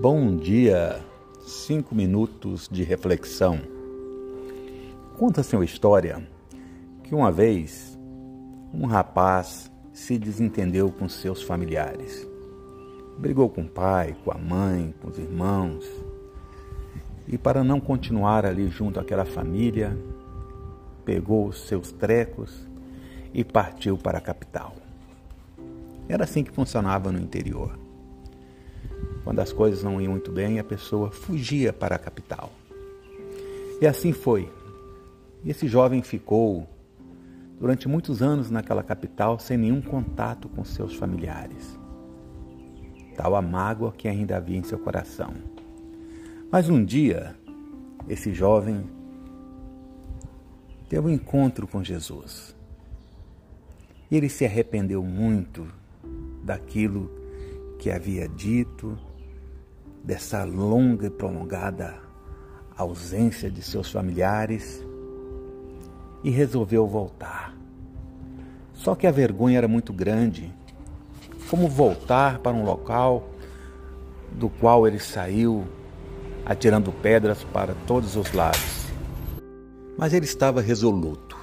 Bom dia, cinco minutos de reflexão. Conta-se uma história que uma vez um rapaz se desentendeu com seus familiares. Brigou com o pai, com a mãe, com os irmãos. E para não continuar ali junto àquela família, pegou os seus trecos e partiu para a capital. Era assim que funcionava no interior. Quando as coisas não iam muito bem, a pessoa fugia para a capital. E assim foi. E esse jovem ficou durante muitos anos naquela capital sem nenhum contato com seus familiares. Tal a mágoa que ainda havia em seu coração. Mas um dia, esse jovem teve um encontro com Jesus. E ele se arrependeu muito daquilo que havia dito, dessa longa e prolongada ausência de seus familiares e resolveu voltar. Só que a vergonha era muito grande. Como voltar para um local do qual ele saiu atirando pedras para todos os lados? Mas ele estava resoluto.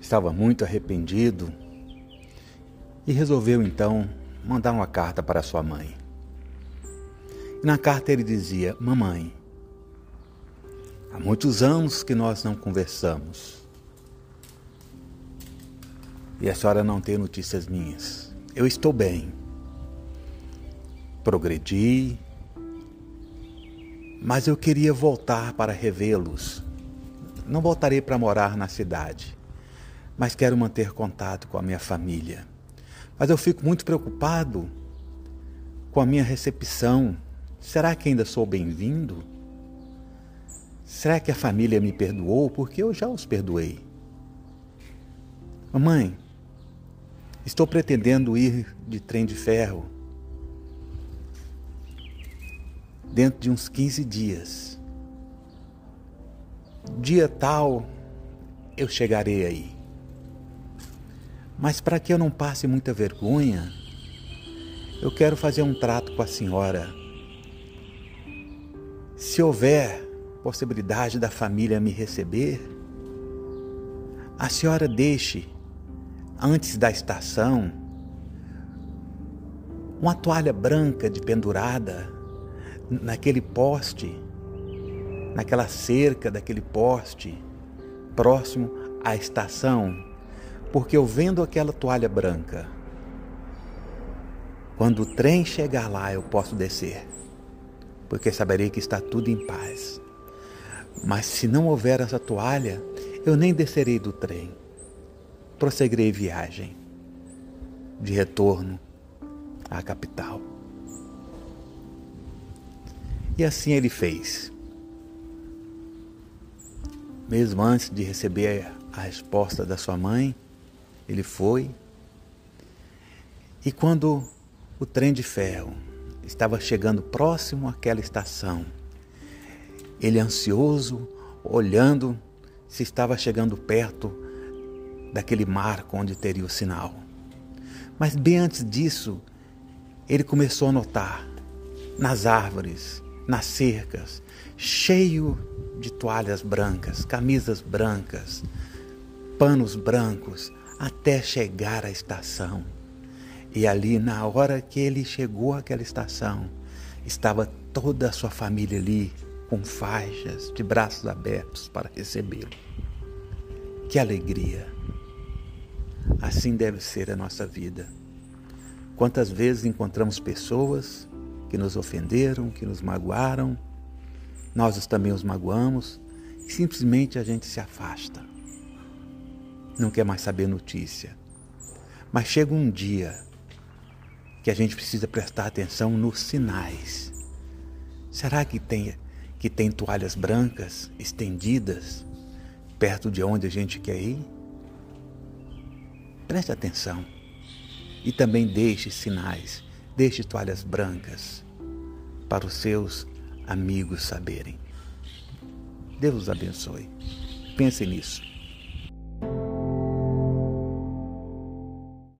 Estava muito arrependido e resolveu então mandar uma carta para sua mãe. Na carta ele dizia: Mamãe, há muitos anos que nós não conversamos e a senhora não tem notícias minhas. Eu estou bem, progredi, mas eu queria voltar para revê-los. Não voltarei para morar na cidade, mas quero manter contato com a minha família. Mas eu fico muito preocupado com a minha recepção. Será que ainda sou bem-vindo? Será que a família me perdoou? Porque eu já os perdoei. Mamãe, estou pretendendo ir de trem de ferro dentro de uns 15 dias. Dia tal eu chegarei aí. Mas para que eu não passe muita vergonha, eu quero fazer um trato com a senhora. Se houver possibilidade da família me receber, a senhora deixe, antes da estação, uma toalha branca de pendurada naquele poste, naquela cerca daquele poste, próximo à estação porque eu vendo aquela toalha branca, quando o trem chegar lá eu posso descer, porque saberei que está tudo em paz. Mas se não houver essa toalha, eu nem descerei do trem. Prosseguirei viagem de retorno à capital. E assim ele fez. Mesmo antes de receber a resposta da sua mãe, ele foi. E quando o trem de ferro estava chegando próximo àquela estação, ele ansioso, olhando se estava chegando perto daquele marco onde teria o sinal. Mas bem antes disso, ele começou a notar nas árvores, nas cercas, cheio de toalhas brancas, camisas brancas, panos brancos, até chegar à estação. E ali, na hora que ele chegou àquela estação, estava toda a sua família ali, com faixas, de braços abertos para recebê-lo. Que alegria! Assim deve ser a nossa vida. Quantas vezes encontramos pessoas que nos ofenderam, que nos magoaram, nós também os magoamos e simplesmente a gente se afasta não quer mais saber notícia. Mas chega um dia que a gente precisa prestar atenção nos sinais. Será que tem, que tem toalhas brancas estendidas perto de onde a gente quer ir? Preste atenção e também deixe sinais, deixe toalhas brancas para os seus amigos saberem. Deus os abençoe. Pense nisso.